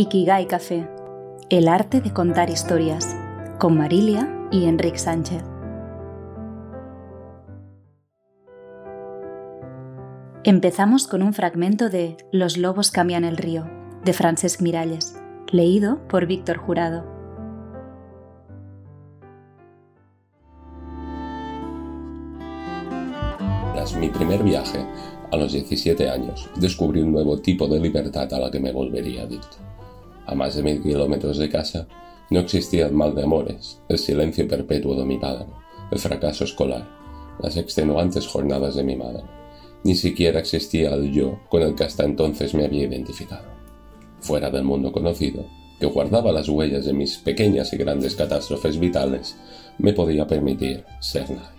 Ikigai Café, el arte de contar historias, con Marilia y Enrique Sánchez. Empezamos con un fragmento de Los lobos cambian el río, de Francesc Miralles, leído por Víctor Jurado. Tras mi primer viaje, a los 17 años, descubrí un nuevo tipo de libertad a la que me volvería adicto. A más de mil kilómetros de casa, no existía el mal de amores, el silencio perpetuo de mi padre, el fracaso escolar, las extenuantes jornadas de mi madre. Ni siquiera existía el yo con el que hasta entonces me había identificado. Fuera del mundo conocido, que guardaba las huellas de mis pequeñas y grandes catástrofes vitales, me podía permitir ser nadie.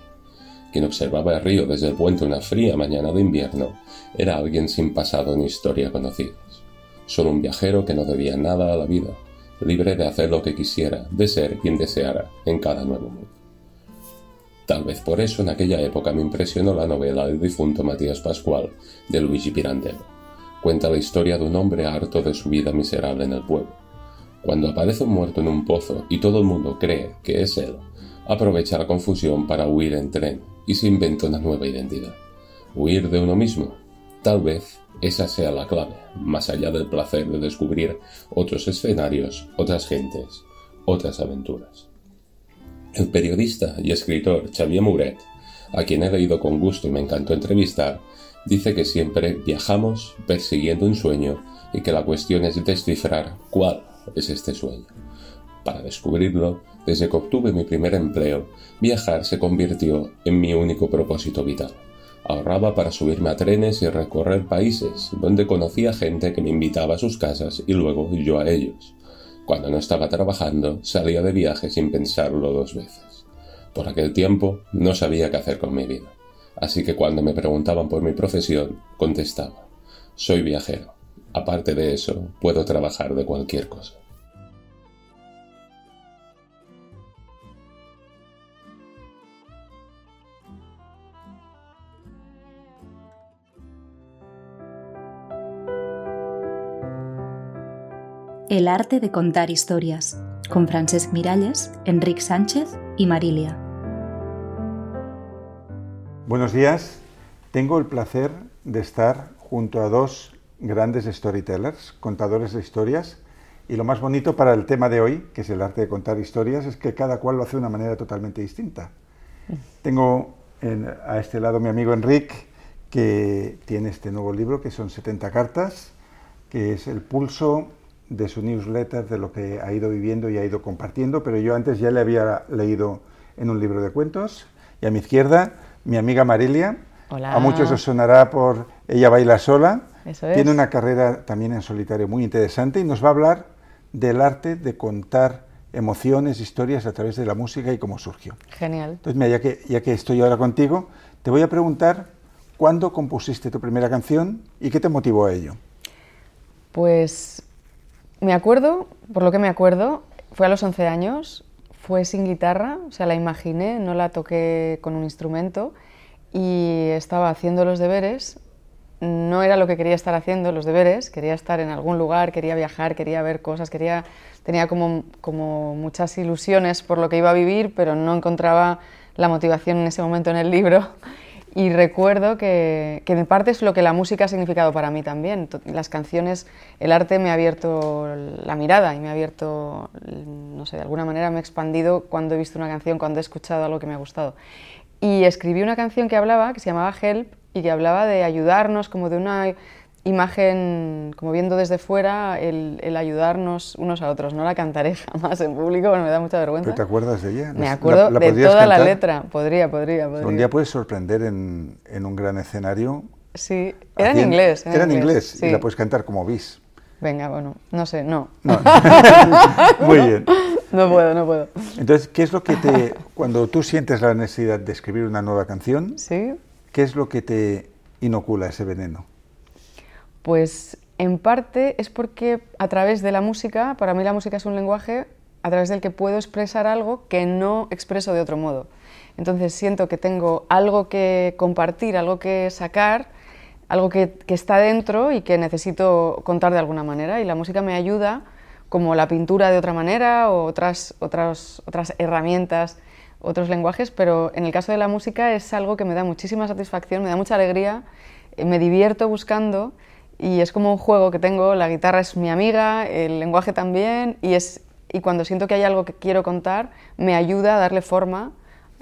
Quien observaba el río desde el puente una fría mañana de invierno era alguien sin pasado ni historia conocidos. Solo un viajero que no debía nada a la vida, libre de hacer lo que quisiera, de ser quien deseara en cada nuevo mundo. Tal vez por eso en aquella época me impresionó la novela del difunto Matías Pascual de Luigi Pirandello. Cuenta la historia de un hombre harto de su vida miserable en el pueblo. Cuando aparece un muerto en un pozo y todo el mundo cree que es él, aprovecha la confusión para huir en tren y se inventa una nueva identidad. Huir de uno mismo. Tal vez esa sea la clave, más allá del placer de descubrir otros escenarios, otras gentes, otras aventuras. El periodista y escritor Xavier Muret, a quien he leído con gusto y me encantó entrevistar, dice que siempre viajamos persiguiendo un sueño y que la cuestión es descifrar cuál es este sueño. Para descubrirlo, desde que obtuve mi primer empleo, viajar se convirtió en mi único propósito vital. Ahorraba para subirme a trenes y recorrer países, donde conocía gente que me invitaba a sus casas y luego yo a ellos. Cuando no estaba trabajando, salía de viaje sin pensarlo dos veces. Por aquel tiempo no sabía qué hacer con mi vida. Así que cuando me preguntaban por mi profesión, contestaba, soy viajero. Aparte de eso, puedo trabajar de cualquier cosa. El arte de contar historias, con Francesc Miralles, Enrique Sánchez y Marilia. Buenos días. Tengo el placer de estar junto a dos grandes storytellers, contadores de historias. Y lo más bonito para el tema de hoy, que es el arte de contar historias, es que cada cual lo hace de una manera totalmente distinta. Tengo a este lado mi amigo Enrique, que tiene este nuevo libro, que son 70 cartas, que es el pulso de su newsletter, de lo que ha ido viviendo y ha ido compartiendo, pero yo antes ya le había leído en un libro de cuentos. Y a mi izquierda, mi amiga Marilia. Hola. A muchos os sonará por Ella baila sola. Eso es. Tiene una carrera también en solitario muy interesante y nos va a hablar del arte de contar emociones, historias a través de la música y cómo surgió. Genial. Entonces, mira, ya que, ya que estoy ahora contigo, te voy a preguntar cuándo compusiste tu primera canción y qué te motivó a ello. Pues me acuerdo, por lo que me acuerdo, fue a los 11 años, fue sin guitarra, o sea, la imaginé, no la toqué con un instrumento y estaba haciendo los deberes. No era lo que quería estar haciendo, los deberes, quería estar en algún lugar, quería viajar, quería ver cosas, quería, tenía como, como muchas ilusiones por lo que iba a vivir, pero no encontraba la motivación en ese momento en el libro. Y recuerdo que, que en parte es lo que la música ha significado para mí también. Las canciones, el arte me ha abierto la mirada y me ha abierto, no sé, de alguna manera me ha expandido cuando he visto una canción, cuando he escuchado algo que me ha gustado. Y escribí una canción que hablaba, que se llamaba Help, y que hablaba de ayudarnos, como de una imagen, como viendo desde fuera, el, el ayudarnos unos a otros. No la cantaré jamás en público, bueno, me da mucha vergüenza. ¿Pero te acuerdas de ella? Me ¿La- acuerdo la de toda la letra. Podría, podría, podría. Un día puedes sorprender en, en un gran escenario. Sí, era en inglés. Era en inglés y la puedes cantar como bis. Venga, bueno, no sé, no. No. Muy bien. No puedo, no puedo. Entonces, ¿qué es lo que te, cuando tú sientes la necesidad de escribir una nueva canción, ¿Sí? qué es lo que te inocula ese veneno? Pues en parte es porque a través de la música, para mí la música es un lenguaje a través del que puedo expresar algo que no expreso de otro modo. Entonces siento que tengo algo que compartir, algo que sacar algo que, que, está dentro y que necesito contar de alguna manera y la música me ayuda como la pintura de otra manera o otras, otras, otras herramientas, otros lenguajes, pero en el caso de la música es algo que me da muchísima satisfacción, me da mucha alegría, eh, me divierto buscando y es como un juego que tengo, la guitarra es mi amiga, el lenguaje también y, es, y cuando siento que hay algo que quiero contar me ayuda a darle forma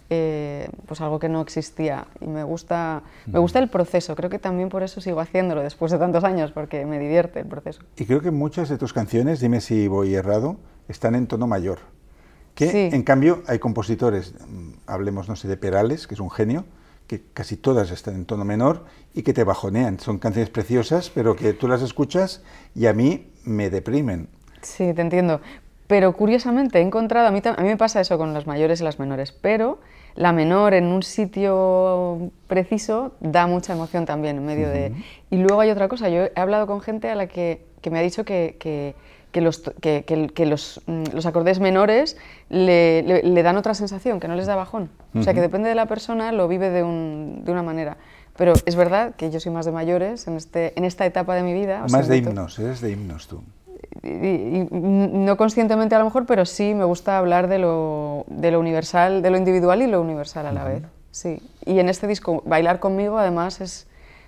eh, pues algo que no existía. Y me gusta, me gusta el proceso, creo que también por eso sigo haciéndolo después de tantos años, porque me divierte el proceso. Y creo que muchas de tus canciones, dime si voy errado, están en tono mayor, que en cambio hay compositores, mm, hablemos no sé de Perales, que es un genio, que casi todas están en tono menor y que te bajonean, son canciones preciosas, pero que tú las escuchas y a mí me deprimen. Sí, te entiendo. Pero curiosamente he encontrado, a mí, a mí me pasa eso con las mayores y las menores, pero la menor en un sitio preciso da mucha emoción también en medio de... Y luego hay otra cosa, yo he hablado con gente a la que, que me ha dicho que, que, que los, los, mm, los, acordes menores le, le, dan otra sensación, que no les da bajón. O sea, que depende de la persona, lo vive de, un, de una manera. Pero es verdad que yo soy más de mayores en, este, en esta etapa de mi vida. Más de himnos, eres de himnos tú y, no conscientemente a lo mejor, pero sí me gusta hablar de lo, de lo universal, de lo individual y lo universal a la vez. Sí. Y en este disco, Bailar conmigo, además, es,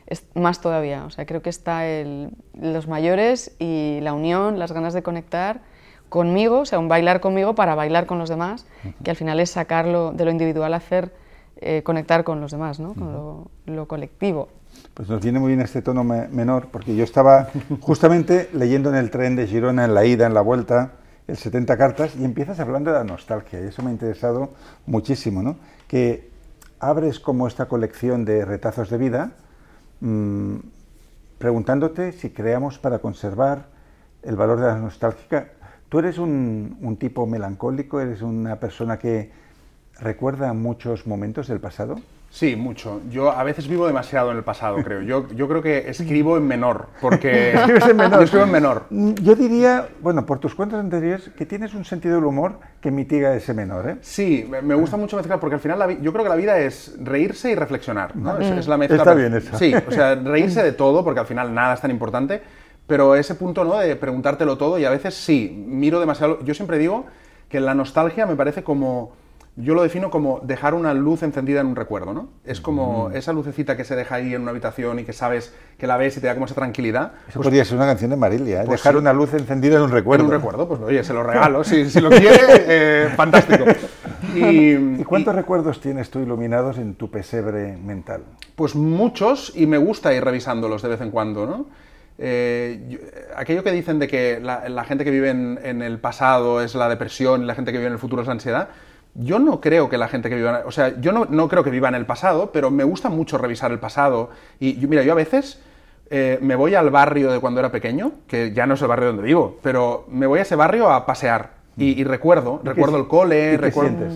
es más todavía. O sea, creo que está el, los mayores y la unión, las ganas de conectar conmigo, o sea, un bailar conmigo para bailar con los demás, que al final es sacarlo de lo individual, hacer eh, conectar con los demás, ¿no? con lo, lo colectivo. Pues nos viene muy bien este tono menor, porque yo estaba justamente leyendo en el tren de Girona, en la ida, en la vuelta, el 70 cartas, y empiezas hablando de la nostalgia, y eso me ha interesado muchísimo, ¿no? Que abres como esta colección de retazos de vida, mmm, preguntándote si creamos para conservar el valor de la nostálgica. ¿Tú eres un tipo melancólico? ¿Eres una persona que recuerda muchos momentos del pasado? Sí, mucho. Yo a veces vivo demasiado en el pasado, creo. Yo, yo creo que escribo en menor, porque... en menor? Yo escribo en menor. Yo diría, bueno, por tus cuentas anteriores, que tienes un sentido del humor que mitiga ese menor, ¿eh? Sí, me gusta mucho mezclar, porque al final la yo creo que la vida es reírse y reflexionar, ¿no? Es, la mezcla... Está bien eso. Sí, o sea, reírse de todo, porque al final nada es tan importante, pero ese punto, ¿no?, de preguntártelo todo, y a veces sí, miro demasiado... Yo siempre digo que la nostalgia me parece como yo lo defino como dejar una luz encendida en un recuerdo, ¿no? Es como esa lucecita que se deja ahí en una habitación y que sabes que la ves y te da como esa tranquilidad. Eso pues podría ser una canción de Marilia, ¿eh? pues dejar una luz encendida en un recuerdo. En un recuerdo, pues oye, se lo regalo, si, si, lo quiere, eh, fantástico. Y, cuántos recuerdos tienes tú iluminados en tu pesebre mental? Pues muchos y me gusta ir revisándolos de vez en cuando, ¿no? Eh, aquello que dicen de que la, gente que vive en, en, el pasado es la depresión y la gente que vive en el futuro es la ansiedad, yo no creo que la gente que viva, o sea, yo no, creo que viva en el pasado, pero me gusta mucho revisar el pasado. Y mira, yo a veces eh, me voy al barrio de cuando era pequeño, que ya no es el barrio donde vivo, pero me voy a ese barrio a pasear y, recuerdo, recuerdo el cole, recuerdo...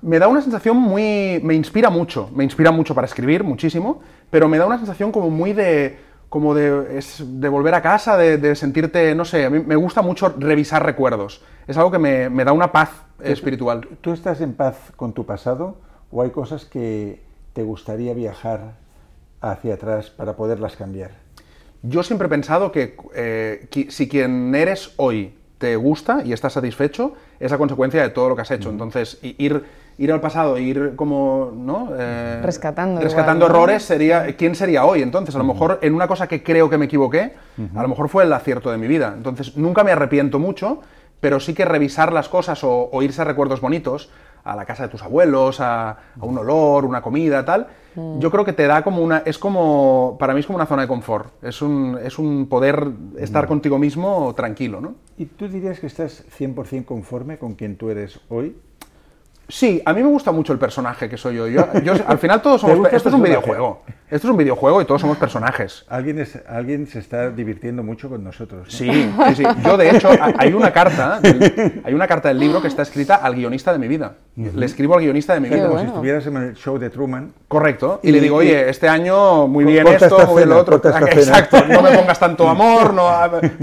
Me da una sensación muy... me inspira mucho, me inspira mucho para escribir, muchísimo, pero me da una sensación como muy de como de, de volver a casa, de, sentirte, no sé, a mí me gusta mucho revisar recuerdos. Es algo que me, me da una paz espiritual. ¿Tú estás en paz con tu pasado o hay cosas que te gustaría viajar hacia atrás para poderlas cambiar? Yo siempre he pensado que eh, si quien eres hoy te gusta y estás satisfecho, es la consecuencia de todo lo que has hecho. Entonces, ir, ir al pasado, ir como, ¿no? Eh, rescatando. Rescatando errores, sería, ¿quién sería hoy? Entonces, a lo mejor en una cosa que creo que me equivoqué, a lo mejor fue el acierto de mi vida. Entonces, nunca me arrepiento mucho, pero sí que revisar las cosas o, irse a recuerdos bonitos, a la casa de tus abuelos, a, un olor, una comida, tal, mm. yo creo que te da como una, es como, para mí es como una zona de confort, es un, es un poder estar mm. contigo mismo tranquilo, ¿no? ¿Y tú dirías que estás 100% conforme con quien tú eres hoy? Sí, a mí me gusta mucho el personaje que soy yo. yo, al final todos somos... Esto es un videojuego. Esto es un videojuego y todos somos personajes. Alguien, es, alguien se está divirtiendo mucho con nosotros. Sí, sí, sí. Yo, de hecho, hay una carta hay una carta del libro que está escrita al guionista de mi vida. Le escribo al guionista de mi vida. Como si estuvieras en el show de Truman. Correcto. Y, le digo, oye, este año muy bien esto, muy bien lo otro. Exacto. No me pongas tanto amor, no,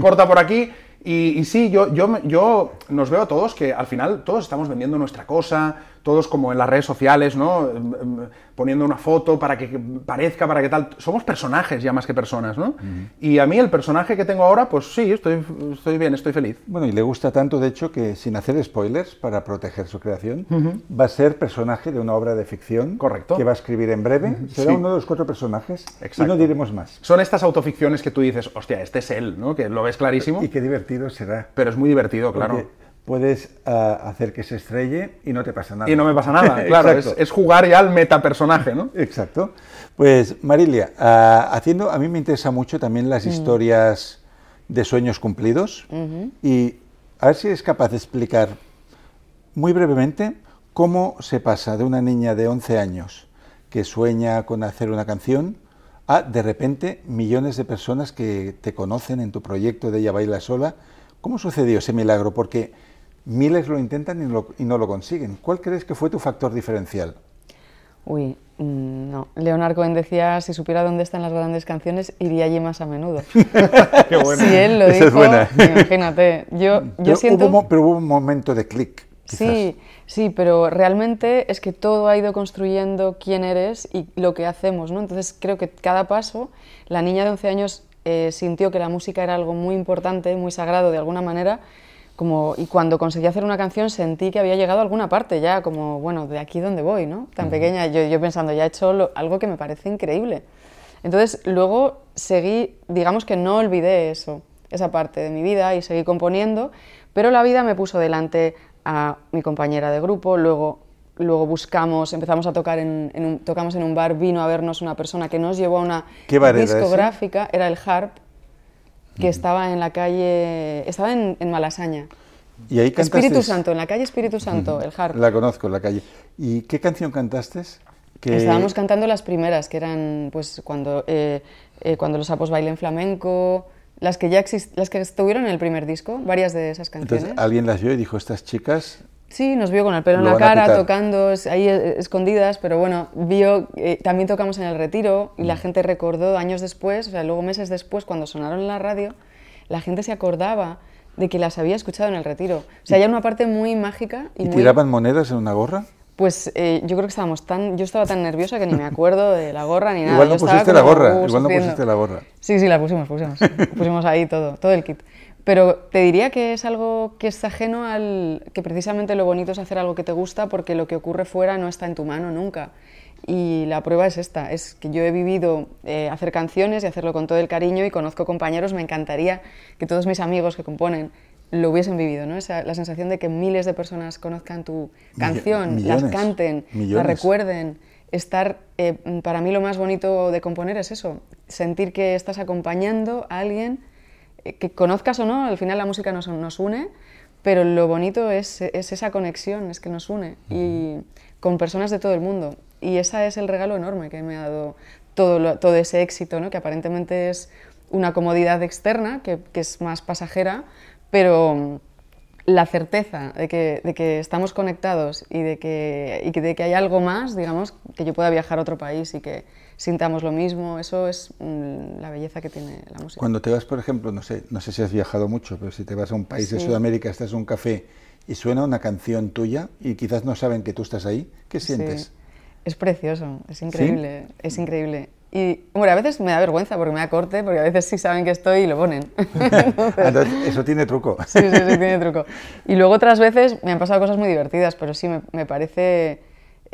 corta por aquí. Y, sí, yo, yo, yo nos veo a todos que al final todos estamos vendiendo nuestra cosa, todos como en las redes sociales, ¿no? Em, em, Poniendo una foto para que parezca, para que tal. Somos personajes ya más que personas, ¿no? Y a mí el personaje que tengo ahora, pues sí, estoy, estoy bien, estoy feliz. Bueno, y le gusta tanto, de hecho, que sin hacer spoilers, para proteger su creación, va a ser personaje de una obra de ficción. Correcto. Que va a escribir en breve. Será Sí. uno de los cuatro personajes. Exacto. Y no diremos más. Son estas autoficciones que tú dices, hostia, este es él, ¿no? Que lo ves clarísimo, Y qué divertido será. pero es muy divertido, claro. Porque puedes ah, hacer que se estrelle y no te pasa nada. Y no me pasa nada, claro, es, jugar ya al metapersonaje, ¿no? Exacto. Pues Marilia, ah, haciendo, a mí me interesa mucho también Mm. las historias de sueños cumplidos y a ver si eres capaz de explicar muy brevemente cómo se pasa de una niña de 11 años que sueña con hacer una canción a de repente millones de personas que te conocen en tu proyecto de Ella Baila Sola. ¿Cómo sucedió ese milagro? Porque miles lo intentan y, lo- y no lo consiguen. ¿Cuál crees que fue tu factor diferencial? Uy, mm, no. Leonard Cohen decía, si supiera dónde están las grandes canciones, iría allí más a menudo. Qué bueno. Si él lo Esa es dijo, buena. imagínate. Yo, yo Pero, siento... hubo, pero hubo un momento de clic. quizás. Sí, sí, pero realmente es que todo ha ido construyendo quién eres y lo que hacemos, ¿no? Entonces creo que cada paso, la niña de 11 años eh, sintió que la música era algo muy importante, muy sagrado de alguna manera, como, y cuando conseguí hacer una canción sentí que había llegado a alguna parte ya, como, bueno, de aquí donde voy, ¿no? Tan pequeña, yo, yo pensando, ya he hecho lo- algo que me parece increíble. Entonces luego seguí, digamos que no olvidé eso, esa parte de mi vida y seguí componiendo, pero la vida me puso delante a mi compañera de grupo, luego, luego buscamos, empezamos a tocar en, en un, tocamos en un bar, vino a vernos una persona que nos llevó a una ¿Qué bar era ese? discográfica, era el Harp, que estaba en la calle, estaba en, en Malasaña. Y ahí cantaste. Espíritu Santo, en la calle Espíritu Santo, el Harp. La conozco, la calle. ¿Y qué canción cantaste? Que... Estábamos cantando las primeras, que eran pues cuando, eh, eh, cuando los sapos bailen flamenco, las que ya exist- las que estuvieron en el primer disco, varias de esas canciones. Entonces alguien las vio y dijo, estas chicas... Sí, nos vio con el pelo en la cara, tocando ahí eh, escondidas, pero bueno, vio, eh, también tocamos en el retiro y Mm. la gente recordó años después, o sea, luego meses después, cuando sonaron en la radio, la gente se acordaba de que las había escuchado en el retiro. O sea, hay una parte muy mágica y, ¿Y muy... tiraban monedas en una gorra? Pues eh, yo creo que estábamos tan... Yo estaba tan nerviosa que ni me acuerdo de la gorra ni nada. Igual no Yo pusiste la gorra, uh, igual no sufriendo. pusiste la gorra. Sí, sí, la pusimos, pusimos. pusimos ahí todo, todo el kit. Pero te diría que es algo que es ajeno al... que precisamente lo bonito es hacer algo que te gusta porque lo que ocurre fuera no está en tu mano nunca. Y la prueba es esta, es que yo he vivido eh, hacer canciones y hacerlo con todo el cariño y conozco compañeros, me encantaría que todos mis amigos que componen lo hubiesen vivido, ¿no? Esa, la sensación de que miles de personas conozcan tu canción, las millones, canten, la millones. recuerden, estar, eh, para mí lo más bonito de componer es eso, sentir que estás acompañando a alguien, que conozcas o no, al final la música nos, nos une, pero lo bonito es, es esa conexión, es que nos une, y con personas de todo el mundo. Y ese es el regalo enorme que me ha dado todo, lo- todo ese éxito, ¿no? que aparentemente es una comodidad externa, que, que es más pasajera, pero la certeza de que, de que estamos conectados y de que, y que- de que hay algo más, digamos, que yo pueda viajar a otro país y que sintamos lo mismo, eso es mm, la belleza que tiene la música. Cuando te vas, por ejemplo, no sé, no sé si has viajado mucho, pero si te vas a un país de. Sudamérica, estás en un café y suena una canción tuya y quizás no saben que tú estás ahí, ¿qué sientes? Sí. Es precioso, es increíble, es increíble. Y, bueno, a veces me da vergüenza porque me da corte, porque a veces sí saben que estoy y lo ponen. Entonces, eso tiene truco. Sí, sí, sí, tiene truco. Y luego otras veces me han pasado cosas muy divertidas, pero sí, me, me parece...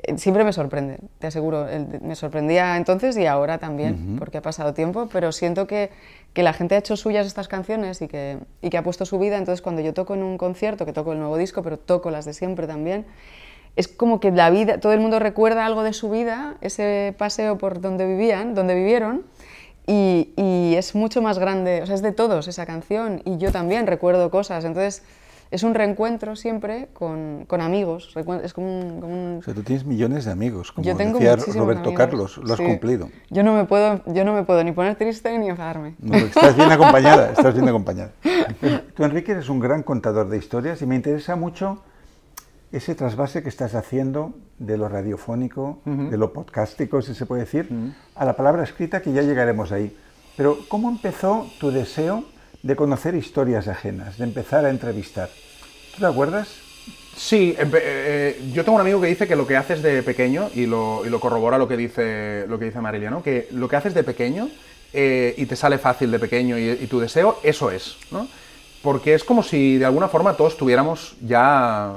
eh, Siempre me sorprende, te aseguro. Me sorprendía entonces y ahora también, porque ha pasado tiempo, pero siento que, que la gente ha hecho suyas estas canciones y que, y que ha puesto su vida. Entonces, cuando yo toco en un concierto, que toco el nuevo disco, pero toco las de siempre también, es como que la vida, todo el mundo recuerda algo de su vida, ese paseo por donde vivían, donde vivieron, y, y es mucho más grande, o sea, es de todos esa canción, y yo también recuerdo cosas, entonces es un reencuentro siempre con, con amigos, es como un... como un- O sea, tú tienes millones de amigos, como yo tengo decía muchísimos Roberto amigos, Carlos, lo has sí. cumplido. Yo no, me puedo, yo no me puedo ni poner triste ni enfadarme. No, estás bien acompañada, estás bien acompañada. Tú, Enrique, eres un gran contador de historias y me interesa mucho ese trasvase que estás haciendo de lo radiofónico, de lo podcástico, si se puede decir, a la palabra escrita, que ya llegaremos ahí. Pero, ¿cómo empezó tu deseo de conocer historias ajenas, de empezar a entrevistar? ¿Tú te acuerdas? Sí, empe- eh, yo tengo un amigo que dice que lo que haces de pequeño, y lo, y lo corrobora lo que dice, lo que dice Marilia, ¿no? que lo que haces de pequeño eh, y te sale fácil de pequeño y, y tu deseo, eso es. ¿no? Porque es como si de alguna forma todos tuviéramos ya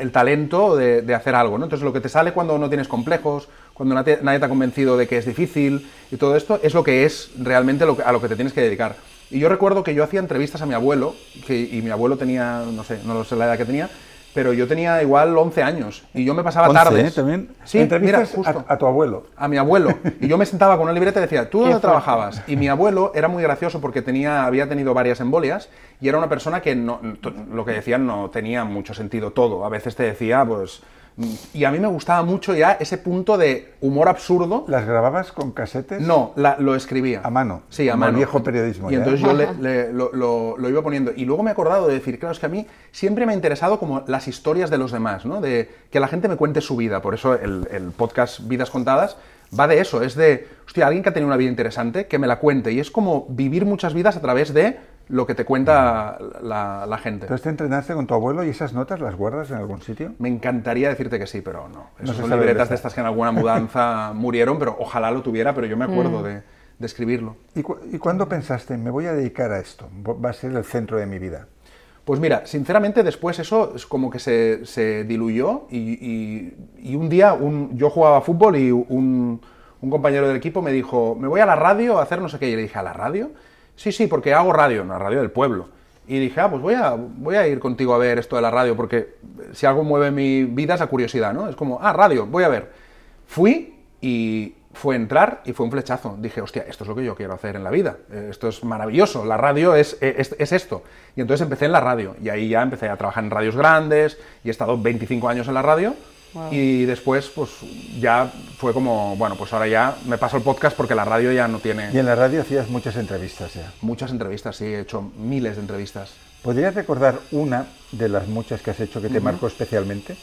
el, talento de, hacer algo. ¿no? Entonces lo que te sale cuando no tienes complejos, cuando nadie, te ha convencido de que es difícil y todo esto, es lo que es realmente lo que- a lo que te tienes que dedicar. Y yo recuerdo que yo hacía entrevistas a mi abuelo, y mi abuelo tenía, no sé, no lo sé la edad que tenía, pero yo tenía igual 11 años y yo me pasaba 11, tardes. ¿eh? También. Sí, mira, Entrevistas justo. a, a tu abuelo. A mi abuelo. Y yo me sentaba con una libreta y decía, ¿tú dónde trabajabas? Y mi abuelo era muy gracioso porque tenía, había tenido varias embolias y era una persona que no, lo que decían no tenía mucho sentido todo. A veces te decía, pues... Y a mí me gustaba mucho ya ese punto de humor absurdo. ¿Las grababas con casetes? No, la- lo escribía. A mano, Sí, a como el mano. viejo periodismo Y ya. entonces yo le- le- lo, lo- lo iba poniendo. Y luego me he acordado de decir, claro, es que a mí siempre me ha interesado como las historias de los demás, ¿no? De que la gente me cuente su vida. Por eso el, el podcast Vidas Contadas va de eso. Es de, hostia, alguien que ha tenido una vida interesante, que me la cuente. Y es como vivir muchas vidas a través de lo que te cuenta la, la gente. Entonces te entrenaste con tu abuelo y esas notas las guardas en algún sitio. Me encantaría decirte que sí, pero no. No Esas se son libretas de estas que en alguna mudanza murieron, pero ojalá lo tuviera, pero yo me acuerdo de, de escribirlo. ¿Y, cu- y cuándo pensaste, me voy a dedicar a esto? Va a ser el centro de mi vida. Pues mira, sinceramente después eso es como que se, se diluyó y, y- y un día un- yo jugaba fútbol y un, un compañero del equipo me dijo, me voy a la radio a hacer no sé qué. Y le dije, ¿a la radio? Sí, sí, porque hago radio, en la radio del pueblo. Y dije, ah, pues voy a, voy a ir contigo a ver esto de la radio, porque si algo mueve mi vida es la curiosidad, ¿no? Es como, ah, radio, voy a ver. Fui y fue entrar y fue un flechazo. Dije, hostia, esto es lo que yo quiero hacer en la vida. Esto es maravilloso. La radio es, es esto. Y entonces empecé en la radio. Y ahí ya empecé a trabajar en radios grandes y he estado 25 años en la radio. Y después, pues ya fue como, bueno, pues ahora ya me paso el podcast porque la radio ya no tiene Y en la radio hacías muchas entrevistas ya. muchas entrevistas. Sí, he hecho miles de entrevistas. ¿Podrías recordar una de las muchas que has hecho que te marcó especialmente?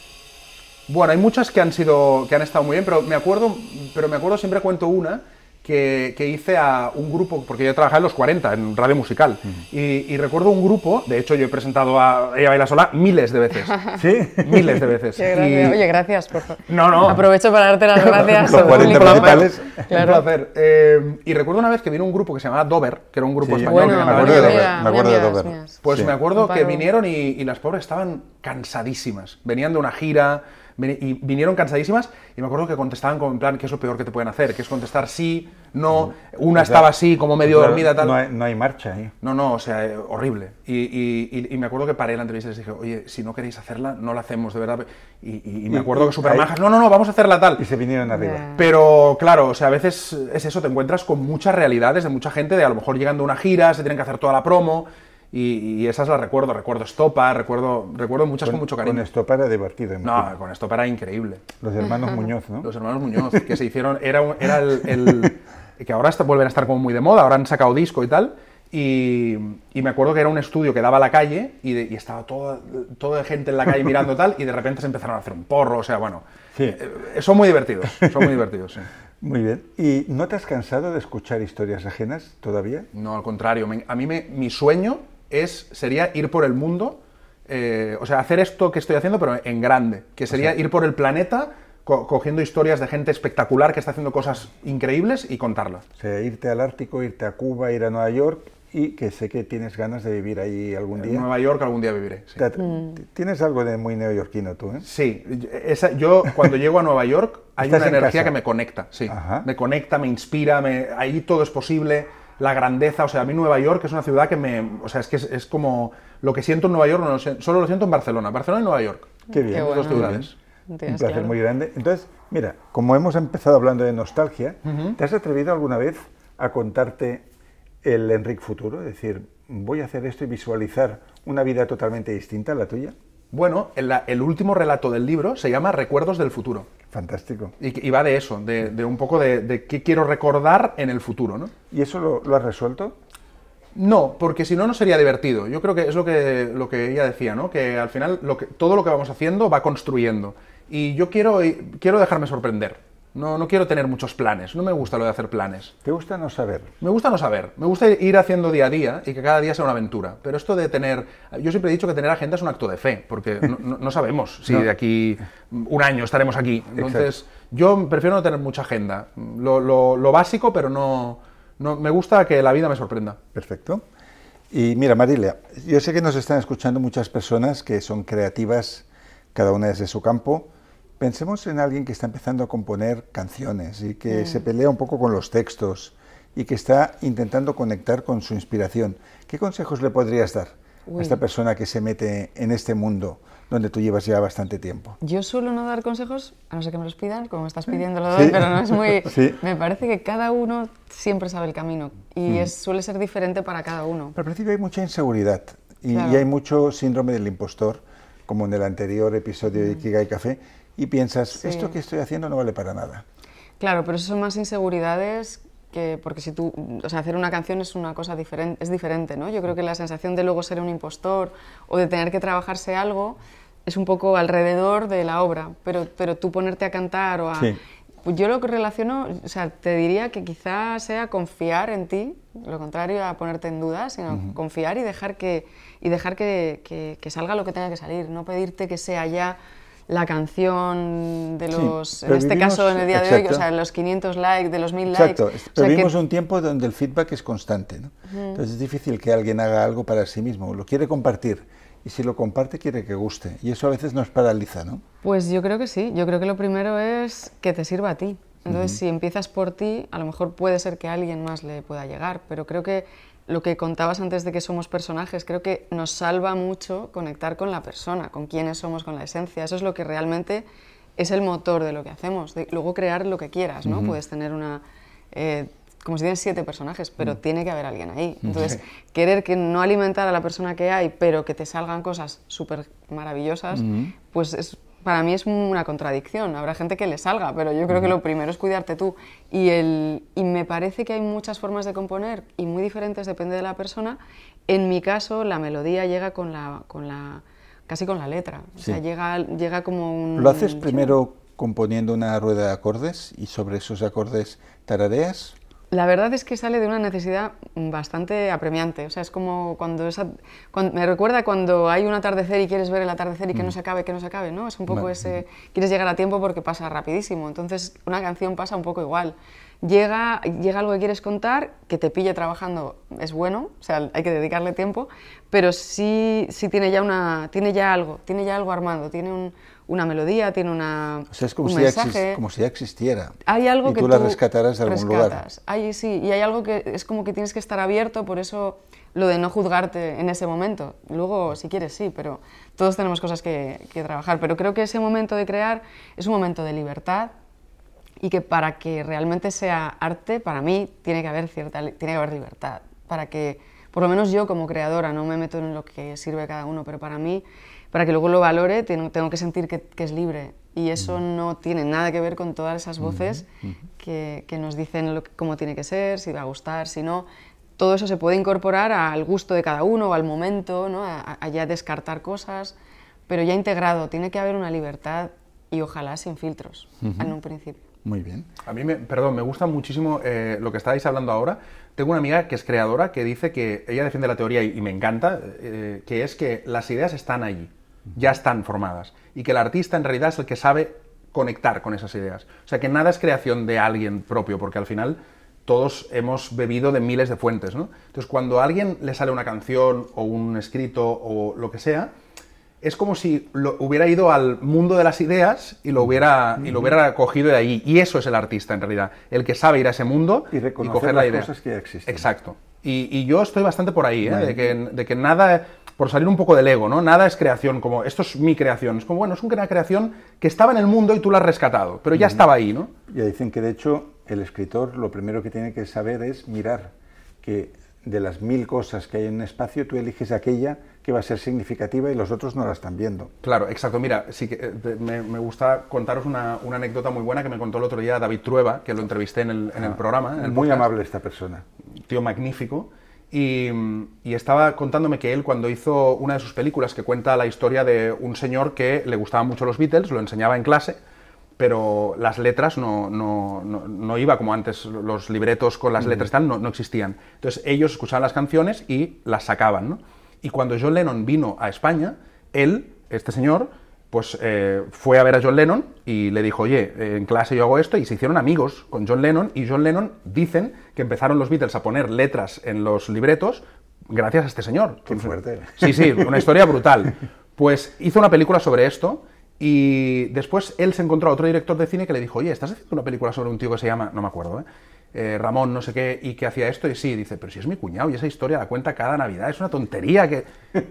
Bueno, hay muchas que han sido, que han estado muy bien, pero me acuerdo, pero me acuerdo siempre cuento una que, que hice a un grupo, porque yo trabajaba en los 40, en radio musical, y, y recuerdo un grupo, de hecho yo he presentado a Ella Baila Sola miles de veces, ¿Sí? miles de veces. Qué gracia. Y- Oye, gracias, por favor. No, no. Aprovecho para darte las gracias Los al 40 público. principales. Claro. Un placer. Eh, y recuerdo una vez que vino un grupo que se llamaba Dover, que era un grupo Sí, español Bueno, que me acuerdo de. Dover. me acuerdo de Dover. mías. Pues Sí. me acuerdo que vinieron y, y las pobres estaban cansadísimas. Venían de una gira y vinieron cansadísimas y me acuerdo que contestaban como en plan, ¿qué es lo peor que te pueden hacer? Que es contestar sí, no, una O sea, estaba así, como medio dormida, tal. No hay, no hay marcha ahí. No, no, o sea, eh, horrible. Y, y- y- y me acuerdo que paré la entrevista y les dije, oye, si no queréis hacerla, no la hacemos, de verdad. Y, y- y me acuerdo y que súper ahí- majas, no, no, no, vamos a hacerla tal. Y se vinieron arriba. Ya. Pero claro, o sea, a veces es eso, te encuentras con muchas realidades de mucha gente, de a lo mejor llegando a una gira, se tienen que hacer toda la promo, y, y esas las recuerdo, recuerdo Estopa, recuerdo, recuerdo muchas con, mucho cariño. Con esto para divertido. imagino. No, con Estopa era increíble. Los hermanos Muñoz, ¿no? Los hermanos Muñoz, que se hicieron, era, era el, el- que ahora está- vuelven a estar como muy de moda, ahora han sacado disco y tal, y, y me acuerdo que era un estudio que daba a la calle y, de- y estaba toda, toda gente en la calle mirando tal, y de repente se empezaron a hacer un porro, o sea, bueno, Sí. eh, son muy divertidos, son muy divertidos, sí. Muy bien. ¿Y no te has cansado de escuchar historias ajenas todavía? No, al contrario. me- a mí me- mi sueño es, sería ir por el mundo, eh, o sea, hacer esto que estoy haciendo, pero en grande, que sería ir por el planeta co- cogiendo historias de gente espectacular que está haciendo cosas increíbles y contarlas. O sea, irte al Ártico, irte a Cuba, ir a Nueva York y que sé que tienes ganas de vivir ahí algún En día. Nueva York algún día viviré. Sí, Tienes algo de muy neoyorquino tú, ¿eh? Sí, esa- yo cuando llego a Nueva York hay una en energía casa. que me conecta, sí. Ajá. Me conecta, me inspira, me- ahí todo es posible, la grandeza, o sea, a mí Nueva York es una ciudad que me, o sea, es que es, es como lo que siento en Nueva York, no lo sé- solo lo siento en Barcelona, Barcelona y Nueva York. Qué bien. Qué Dos ciudades. Un placer claro. muy grande. Entonces, mira, como hemos empezado hablando de nostalgia, ¿te has atrevido alguna vez a contarte el Enric futuro? Es decir, voy a hacer esto y visualizar una vida totalmente distinta a la tuya. Bueno, el, el último relato del libro se llama Recuerdos del futuro. Fantástico. Y, y va de eso, de, de un poco de, de qué quiero recordar en el futuro, ¿no? ¿Y eso lo, lo has resuelto? No, porque si no, no sería divertido. Yo creo que es lo que, lo que ella decía, ¿no? Que al final lo que, todo lo que vamos haciendo va construyendo. Y yo quiero, quiero dejarme sorprender. No, no quiero tener muchos planes, no me gusta lo de hacer planes. ¿Te gusta no saber? Me gusta no saber, me gusta ir haciendo día a día y que cada día sea una aventura. Pero esto de tener, yo siempre he dicho que tener agenda es un acto de fe, porque no, no- no sabemos si No. de aquí un año estaremos aquí. Entonces, yo prefiero no tener mucha agenda. Lo, lo- lo básico, pero no, no. Me gusta que la vida me sorprenda. Perfecto. Y mira, Marilia, yo sé que nos están escuchando muchas personas que son creativas, cada una desde su campo. Pensemos en alguien que está empezando a componer canciones y que se pelea un poco con los textos y que está intentando conectar con su inspiración. ¿Qué consejos le podrías dar a esta persona que se mete en este mundo donde tú llevas ya bastante tiempo? Yo suelo no dar consejos, a no ser que me los pidan, como estás pidiendo lo Sí. pero no es muy... Sí. Me parece que cada uno siempre sabe el camino y es, suele ser diferente para cada uno. Pero al principio hay mucha inseguridad y, Claro. y hay mucho síndrome del impostor, como en el anterior episodio de Ikigai Café, y piensas, Sí. esto que estoy haciendo no vale para nada. Claro, pero eso son más inseguridades que porque si tú, o sea, hacer una canción es una cosa diferente, es diferente, ¿no? Yo creo que la sensación de luego ser un impostor o de tener que trabajarse algo es un poco alrededor de la obra, pero, pero tú ponerte a cantar o a... Sí. Pues yo lo que relaciono, o sea, te diría que quizás sea confiar en ti, lo contrario a ponerte en duda, sino confiar y dejar que, y dejar que, que- que salga lo que tenga que salir, no pedirte que sea ya la canción de Sí, los, en este vivimos- caso en el día de hoy, o sea, los 500 likes, de los 1000 likes. Exacto, o pero que- vivimos un tiempo donde el feedback es constante, ¿no? Entonces es difícil que alguien haga algo para sí mismo, lo quiere compartir, y si lo comparte quiere que guste, y eso a veces nos paraliza, ¿no? Pues yo creo que sí, yo creo que lo primero es que te sirva a ti. Entonces, si empiezas por ti, a lo mejor puede ser que a alguien más le pueda llegar, pero creo que lo que contabas antes de que somos personajes, creo que nos salva mucho conectar con la persona, con quiénes somos, con la esencia. Eso es lo que realmente es el motor de lo que hacemos. De- luego crear lo que quieras, ¿no? Puedes tener una... eh, como si tienes siete personajes, pero tiene que haber alguien ahí. Entonces, querer que no alimentar a la persona que hay, pero que te salgan cosas súper maravillosas, pues es, para mí es una contradicción. Habrá gente que le salga, pero yo creo que lo primero es cuidarte tú. Y, el, y me parece que hay muchas formas de componer y muy diferentes, depende de la persona. En mi caso, la melodía llega con la, con la casi con la letra. O sea, llega, llega como un... ¿Lo haces primero componiendo una rueda de acordes y sobre esos acordes tarareas? La verdad es que sale de una necesidad bastante apremiante. O sea, es como cuando, esa, me recuerda cuando hay un atardecer y quieres ver el atardecer y que no se acabe, que no se acabe, ¿no? Es un poco Vale. ese... Quieres llegar a tiempo porque pasa rapidísimo. Entonces, una canción pasa un poco igual. Llega, llega algo que quieres contar, que te pille trabajando es bueno, o sea, hay que dedicarle tiempo, pero sí, sí tiene, ya una, tiene ya algo, tiene ya algo armado, tiene un- una melodía, tiene una, O sea, es como, un si ya, mensaje. exis- como si ya existiera. Hay algo y que tú la rescatarás de algún lugar. Hay, sí, y hay algo que es como que tienes que estar abierto, por eso lo de no juzgarte en ese momento. Luego, si quieres, sí, pero todos tenemos cosas que, que trabajar. Pero creo que ese momento de crear es un momento de libertad y que para que realmente sea arte, para mí, tiene que haber cierta tiene que haber libertad. Para que, por lo menos yo como creadora, no me meto en lo que sirve cada uno, pero para mí, para que luego lo valore, tengo, que sentir que, que es libre. Y eso no tiene nada que ver con todas esas voces que, que nos dicen lo cómo tiene que ser, si va a gustar, si no. Todo eso se puede incorporar al gusto de cada uno, o al momento, ¿no? a, a ya descartar cosas, pero ya integrado. Tiene que haber una libertad y ojalá sin filtros en un principio. Muy bien. A mí, me, perdón, me gusta muchísimo eh, lo que estáis hablando ahora. Tengo una amiga que es creadora que dice que ella defiende la teoría y, me encanta, eh, que es que las ideas están allí, ya están formadas, y que el artista en realidad es el que sabe conectar con esas ideas. O sea, que nada es creación de alguien propio, porque al final todos hemos bebido de miles de fuentes, ¿no? Entonces, cuando a alguien le sale una canción o un escrito o lo que sea, es como si lo, hubiera ido al mundo de las ideas y lo hubiera, y lo hubiera cogido de ahí. Y eso es el artista, en realidad. El que sabe ir a ese mundo Y reconocer coger las la idea. cosas que ya existen. Exacto. Y, y yo estoy bastante por ahí, ¿eh? De, que, de que nada, por salir un poco del ego, ¿no? Nada es creación, como esto es mi creación. Es como, bueno, es una creación que estaba en el mundo y tú la has rescatado, pero ya estaba ahí, ¿no? Ya dicen que de hecho el escritor lo primero que tiene que saber es mirar que de las mil cosas que hay en un espacio tú eliges aquella que va a ser significativa y los otros no la están viendo. Claro, exacto. Mira, sí que eh, me, me gusta contaros una, una anécdota muy buena que me contó el otro día David Trueba, que lo entrevisté en el, en el programa. en el Muy podcast. amable esta persona. tío magnífico. Y, y estaba contándome que él, cuando hizo una de sus películas, que cuenta la historia de un señor que le gustaban mucho los Beatles, lo enseñaba en clase, pero las letras no, no, no, no iba como antes, los libretos con las letras y tal no, no existían. Entonces ellos escuchaban las canciones y las sacaban, ¿no? Y cuando John Lennon vino a España, él, este señor, pues eh, fue a ver a John Lennon y le dijo, oye, en clase yo hago esto, y se hicieron amigos con John Lennon, y John Lennon dicen que empezaron los Beatles a poner letras en los libretos gracias a este señor. Qué fuerte. Sí, sí, una historia brutal. Pues hizo una película sobre esto y después él se encontró a otro director de cine que le dijo, oye, ¿estás haciendo una película sobre un tío que se llama, no me acuerdo, ¿eh? Eh, Ramón, no sé qué, y que hacía esto? Y sí, dice, pero si es mi cuñado y esa historia la cuenta cada Navidad, es una tontería que...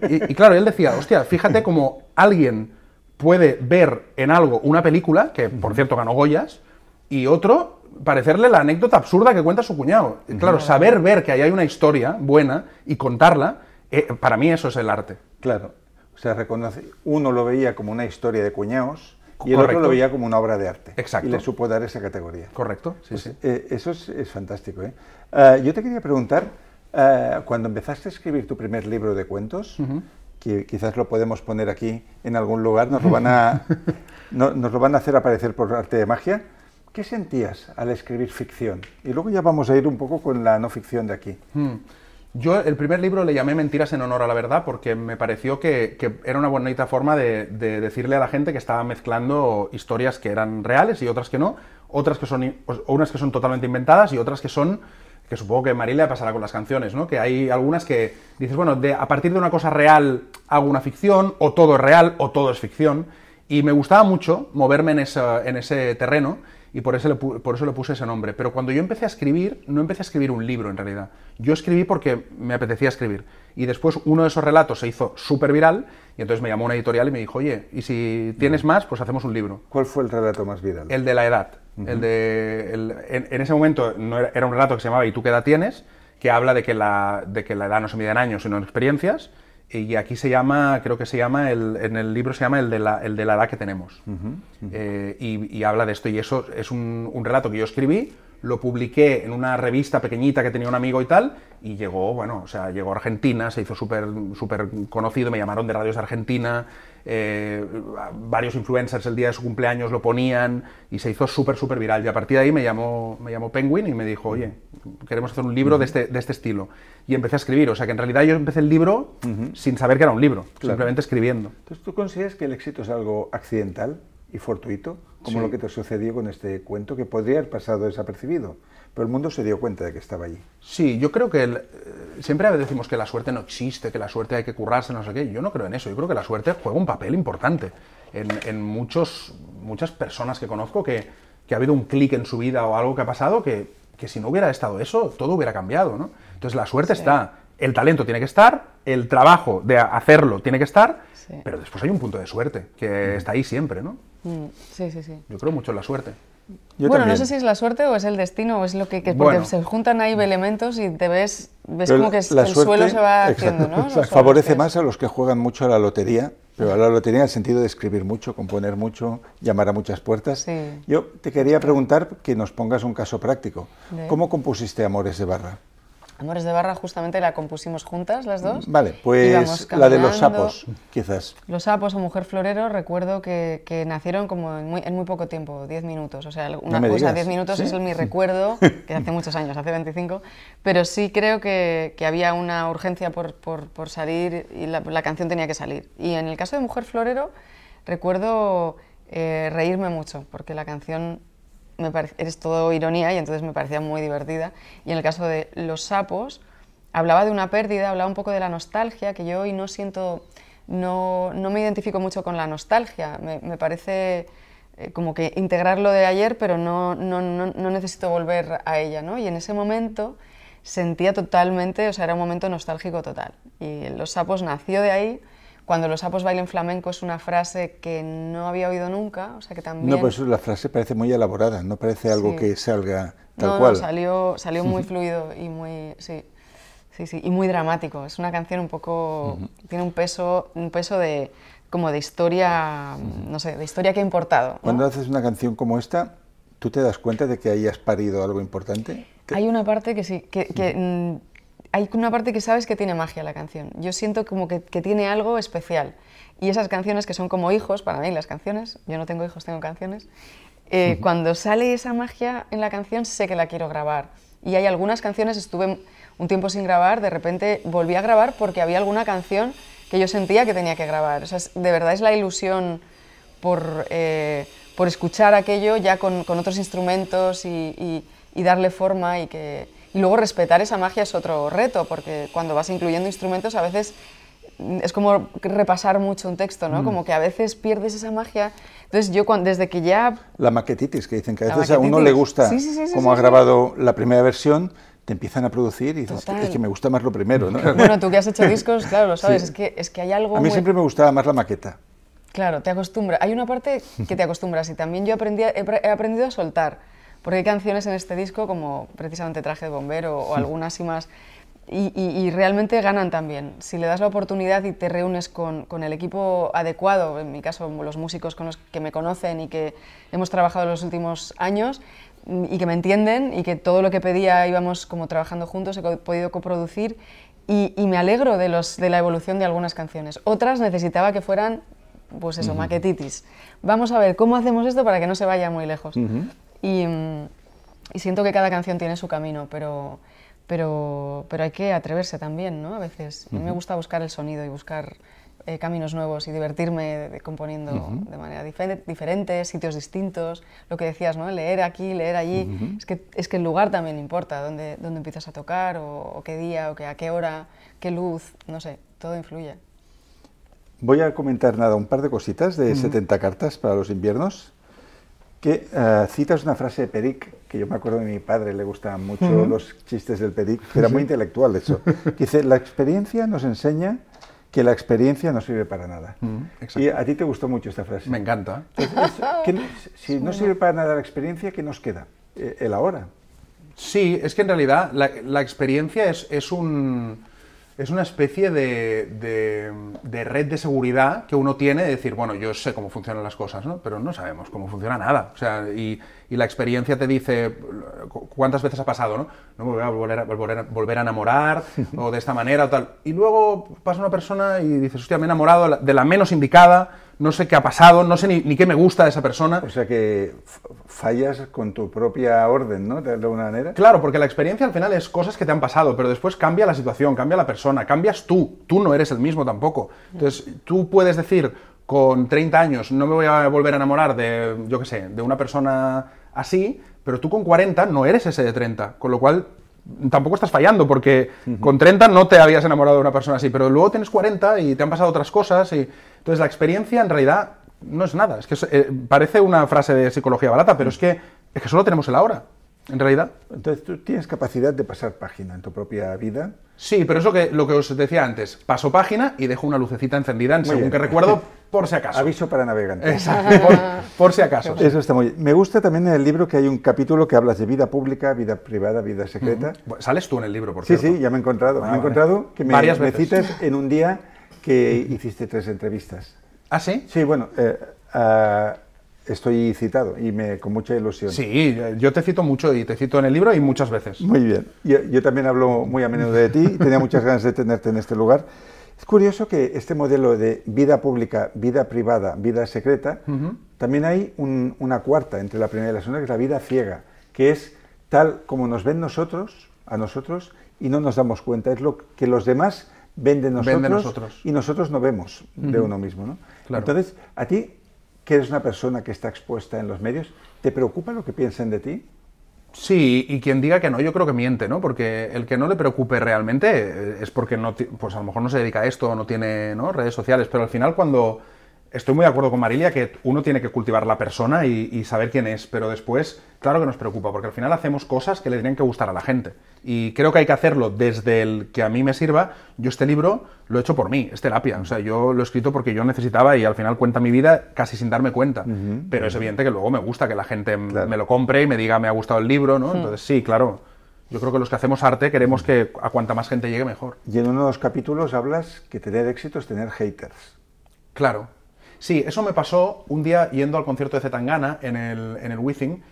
Y, y claro, él decía, hostia, fíjate como alguien puede ver en algo una película, que por cierto ganó Goyas, y otro parecerle la anécdota absurda que cuenta su cuñado. Claro, saber ver que ahí hay una historia buena y contarla, eh, para mí eso es el arte. Claro. O sea, reconoce, uno lo veía como una historia de cuñados y el otro Correcto. lo veía como una obra de arte. Exacto. Y le supo dar esa categoría. Correcto, sí, Pues, sí. eh, eso es, es fantástico. ¿eh? Ah, yo te quería preguntar, ah, cuando empezaste a escribir tu primer libro de cuentos, que quizás lo podemos poner aquí en algún lugar, nos lo van a, no- nos lo van a hacer aparecer por arte de magia, ¿qué sentías al escribir ficción? Y luego ya vamos a ir un poco con la no ficción de aquí. Mm. Yo el primer libro le llamé Mentiras en honor a la verdad porque me pareció que, que era una bonita forma de, de decirle a la gente que estaba mezclando historias que eran reales y otras que no, otras que son unas que son totalmente inventadas y otras que son que supongo que a María le pasará con las canciones, ¿no? Que hay algunas que dices, bueno, de, a partir de una cosa real hago una ficción, o todo es real, o todo es ficción. Y me gustaba mucho moverme en, esa- en ese terreno y por eso, le, por eso le puse ese nombre. Pero cuando yo empecé a escribir, no empecé a escribir un libro en realidad. Yo escribí porque me apetecía escribir. Y después uno de esos relatos se hizo súper viral y entonces me llamó una editorial y me dijo, oye, y si tienes más, pues hacemos un libro. ¿Cuál fue el relato más viral? El de la edad. El de, el- en, en ese momento no era, era un relato que se llamaba ¿Y tú qué edad tienes? Que habla de que, la, de que la edad no se mide en años, sino en experiencias. Y aquí se llama, creo que se llama, el, en el libro se llama el de la, el de la edad que tenemos. Eh, y, y habla de esto. Y eso es un, un relato que yo escribí, lo publiqué en una revista pequeñita que tenía un amigo y tal, y llegó, bueno, o sea, llegó a Argentina, se hizo súper súper conocido, me llamaron de radios de Argentina, eh, varios influencers el día de su cumpleaños lo ponían, y se hizo súper, súper viral. Y a partir de ahí me llamó, me llamó Penguin y me dijo, oye, queremos hacer un libro de, este, de este estilo. Y empecé a escribir, o sea que en realidad yo empecé el libro sin saber que era un libro, simplemente escribiendo. Entonces, ¿tú consideras que el éxito es algo accidental y fortuito, como Sí. lo que te sucedió con este cuento, que podría haber pasado desapercibido, pero el mundo se dio cuenta de que estaba allí? Sí, yo creo que el- eh, siempre decimos que la suerte no existe, que la suerte hay que currarse, no sé qué. Yo no creo en eso. Yo creo que la suerte juega un papel importante en, en muchos, muchas personas que conozco que, que ha habido un clic en su vida o algo que ha pasado que, que si no hubiera estado eso, todo hubiera cambiado, ¿no? Entonces la suerte está, el talento tiene que estar, el trabajo de hacerlo tiene que estar, Sí. pero después hay un punto de suerte que está ahí siempre, ¿no? Mm, Sí, sí, sí. Yo creo mucho en la suerte. Yo bueno, también. no sé si es la suerte o es el destino o es lo que... que- porque Bueno. se juntan ahí elementos y te ves, ves como que el suerte- suelo se va exacto, haciendo, ¿no? favorece más a los que juegan mucho a la lotería, pero a la lotería en el sentido de escribir mucho, componer mucho, llamar a muchas puertas. Sí. Yo te quería preguntar que nos pongas un caso práctico. De- ¿Cómo compusiste Amores de Barra? Amores de Barra justamente la compusimos juntas las dos. Vale, Íbamos pues la de los sapos, quizás. Los sapos o Mujer Florero recuerdo que, que nacieron como en muy, en muy poco tiempo, 10 minutos. O sea, una cosa, digas, 10 minutos ¿sí? es el- mi recuerdo, que hace muchos años, hace 25, pero sí creo que, que había una urgencia por, por- por salir y la, la canción tenía que salir. Y en el caso de Mujer Florero recuerdo eh, reírme mucho, porque la canción me eres todo ironía y entonces me parecía muy divertida. Y en el caso de Los sapos, hablaba de una pérdida, hablaba un poco de la nostalgia, que yo hoy no siento, no, no me identifico mucho con la nostalgia. Me, me parece eh, como que integrarlo de ayer, pero no, no, no, no necesito volver a ella, ¿no? Y en ese momento sentía totalmente, o sea, era un momento nostálgico total. Y Los sapos nació de ahí. Cuando los sapos bailen flamenco es una frase que no había oído nunca, o sea que también... No, pues la frase parece muy elaborada, no parece algo Sí. que salga tal no, no, cual. salió, salió muy fluido y muy, sí, sí, sí, y muy dramático. Es una canción un poco, tiene un peso, un peso de, como de historia, no sé, de historia que ha importado. ¿no? Cuando haces una canción como esta, ¿tú te das cuenta de que hayas parido algo importante? Hay una parte que sí, que, que, hay una parte que sabes que tiene magia la canción. Yo siento como que, que tiene algo especial. Y esas canciones que son como hijos, para mí las canciones, yo no tengo hijos, tengo canciones, eh, cuando sale esa magia en la canción sé que la quiero grabar. Y hay algunas canciones, estuve un tiempo sin grabar, de repente volví a grabar porque había alguna canción que yo sentía que tenía que grabar. O sea, de verdad es la ilusión por, eh, por escuchar aquello ya con, con otros instrumentos y, y, darle forma y que... Y luego respetar esa magia es otro reto, porque cuando vas incluyendo instrumentos a veces es como repasar mucho un texto, ¿no? Mm. Como que a veces pierdes esa magia. Entonces yo cuando, desde que ya... La maquetitis, que dicen que a veces a uno le gusta como ha grabado la primera versión, te empiezan a producir y dices, es que me gusta más lo primero, ¿no? Bueno, tú que has hecho discos, claro, lo sabes, es, que, es que hay algo A mí siempre me gustaba más la maqueta. Claro, te acostumbras. Hay una parte que te acostumbras y también yo aprendí, he, aprendido a soltar, porque hay canciones en este disco como precisamente Traje de Bombero o, algunas y más, y, realmente ganan también. Si le das la oportunidad y te reúnes con, con, el equipo adecuado, en mi caso los músicos con los que me conocen y que hemos trabajado los últimos años, y que me entienden y que todo lo que pedía íbamos como trabajando juntos, he podido coproducir y, y me alegro de, los, de la evolución de algunas canciones. Otras necesitaba que fueran, pues eso, maquetitis. Vamos a ver cómo hacemos esto para que no se vaya muy lejos. Y, y, siento que cada canción tiene su camino, pero, pero, pero hay que atreverse también, ¿no? A veces. A mí me gusta buscar el sonido y buscar eh, caminos nuevos y divertirme componiendo de manera diferente, sitios distintos, lo que decías, ¿no? leer aquí, leer allí, es, que, es que el lugar también importa, dónde, dónde empiezas a tocar, o, qué día, o que, a qué hora, qué luz, no sé, todo influye. Voy a comentar nada, un par de cositas de 70 cartas para los inviernos, que uh, citas una frase de Peric, que yo me acuerdo de mi padre, le gustaban mucho los chistes del Peric, era muy intelectual eso, que dice, la experiencia nos enseña que la experiencia no sirve para nada. Mm, y a ti te gustó mucho esta frase. Me encanta. si no sirve para nada la experiencia, ¿qué nos queda? Eh, el ahora. Sí, es que en realidad la, la experiencia es, es un es una especie de, de, red de seguridad que uno tiene de decir, bueno, yo sé cómo funcionan las cosas, ¿no? Pero no sabemos cómo funciona nada. O sea, y, y la experiencia te dice cuántas veces ha pasado, ¿no? No me voy a volver a, volver a, enamorar o de esta manera o tal. Y luego pasa una persona y dices, hostia, me he enamorado de la menos indicada, no sé qué ha pasado, no sé ni, ni qué me gusta de esa persona. O sea que fallas con tu propia orden, ¿no? De alguna manera. Claro, porque la experiencia al final es cosas que te han pasado, pero después cambia la situación, cambia la persona, cambias tú. Tú no eres el mismo tampoco. Entonces, tú puedes decir, con 30 años no me voy a volver a enamorar de, yo qué sé, de una persona así, pero tú con 40 no eres ese de 30, con lo cual tampoco estás fallando, porque con 30 no te habías enamorado de una persona así, pero luego tienes 40 y te han pasado otras cosas, y entonces la experiencia en realidad no es nada, es que eh, parece una frase de psicología barata, pero es que, es que solo tenemos el ahora en realidad. Entonces, ¿tú tienes capacidad de pasar página en tu propia vida? Sí, pero eso que lo que os decía antes, paso página y dejo una lucecita encendida, según que recuerdo, por si acaso. Aviso para navegantes. Exacto, por, si acaso. Eso está muy bien. Me gusta también en el libro que hay un capítulo que hablas de vida pública, vida privada, vida secreta. Sales tú en el libro, por cierto. Sí, sí, ya me he encontrado. me he encontrado que me, Varias me cites en un día que hiciste tres entrevistas. ¿Ah, sí? Sí, bueno, eh, ah, estoy citado y me, con mucha ilusión. Sí, yo te cito mucho y te cito en el libro y muchas veces. Muy bien. Yo, también hablo muy a menudo de ti tenía muchas ganas de tenerte en este lugar. Es curioso que este modelo de vida pública, vida privada, vida secreta, también hay una cuarta entre la primera y la segunda, que es la vida ciega, que es tal como nos ven nosotros, a nosotros, y no nos damos cuenta. Es lo que los demás ven de nosotros, y nosotros no vemos de uno mismo. ¿no? Entonces, a ti que eres una persona que está expuesta en los medios, ¿te preocupa lo que piensen de ti? Sí, y quien diga que no, yo creo que miente, ¿no? Porque el que no le preocupe realmente eh, es porque no, pues a lo mejor no se dedica a esto, no tiene redes sociales, pero al final cuando estoy muy de acuerdo con Marilia que uno tiene que cultivar la persona y, saber quién es, pero después, claro que nos preocupa, porque al final hacemos cosas que le tienen que gustar a la gente. Y creo que hay que hacerlo desde el que a mí me sirva. Yo este libro lo he hecho por mí, es terapia. O sea, yo lo he escrito porque yo necesitaba y al final cuenta mi vida casi sin darme cuenta. pero es evidente que luego me gusta que la gente me lo compre y me diga me ha gustado el libro, ¿no? Entonces sí, claro. Yo creo que los que hacemos arte queremos que a cuanta más gente llegue mejor. Y en uno de los capítulos hablas que tener éxito es tener haters. Claro, Sí, eso me pasó un día yendo al concierto de Zetangana en el, en el Withing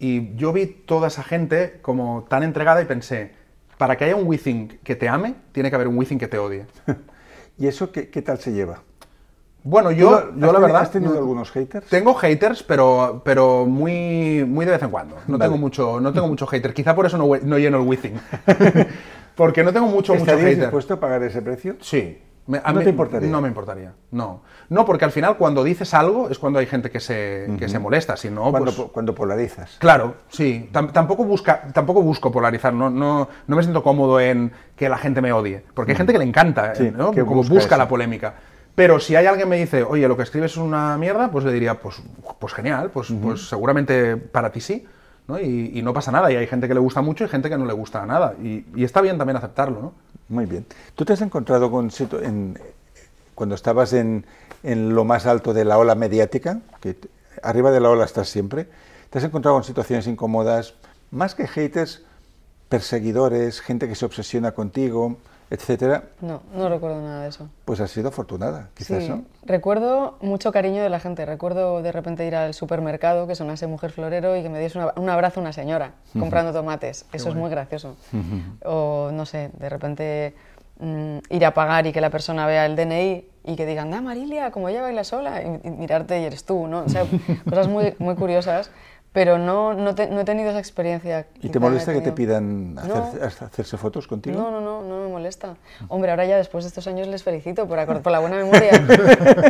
y yo vi toda esa gente como tan entregada y pensé, para que haya un Withing que te ame, tiene que haber un Withing que te odie. ¿Y eso qué, tal se lleva? Bueno, yo, ¿Tú yo la verdad... ¿Has tenido no- algunos haters? Tengo haters, pero, pero muy, muy de vez en cuando. No Vale. tengo mucho, no tengo mucho hater. Quizá por eso no, no lleno el Withing. Porque no tengo mucho, mucho ¿Estarías hater. dispuesto a pagar ese precio? Sí. Me- a ¿No mí- te importaría? No me importaría. No. No, porque al final cuando dices algo es cuando hay gente que se, que se molesta. Si no, cuando, pues- cuando polarizas. Claro, sí. Tam- tampoco, busca, tampoco busco polarizar, no, no, no me siento cómodo en que la gente me odie. Porque hay gente que le encanta, Sí, ¿no? que como busca la polémica. Pero si hay alguien que me dice, oye, lo que escribes es una mierda, pues le diría, pues, pues genial, pues, pues seguramente para ti sí. ¿no? Y, y no pasa nada. Y hay gente que le gusta mucho y gente que no le gusta nada. Y, y está bien también aceptarlo, ¿no? Muy bien. ¿Tú te has encontrado con en- cuando estabas en, en lo más alto de la ola mediática, que arriba de la ola estás siempre, te has encontrado con situaciones incómodas, más que haters, perseguidores, gente que se obsesiona contigo, etcétera? No, no recuerdo nada de eso. Pues has sido afortunada, quizás, Sí, ¿no? recuerdo mucho cariño de la gente. Recuerdo de repente ir al supermercado, que sonase mujer florero y que me diese una- un abrazo una señora comprando tomates. Eso es muy gracioso. O no sé, de repente mm, ir a pagar y que la persona vea el DNI y que digan, ah, Marilia, como ella baila sola, y, y mirarte y eres tú, ¿no? O sea, cosas muy, muy curiosas, pero no, no, te- no he tenido esa experiencia. ¿Y te molesta que te pidan No. hacerse fotos contigo? No, no, no, no me molesta. Hombre, ahora ya después de estos años les felicito por, por la buena memoria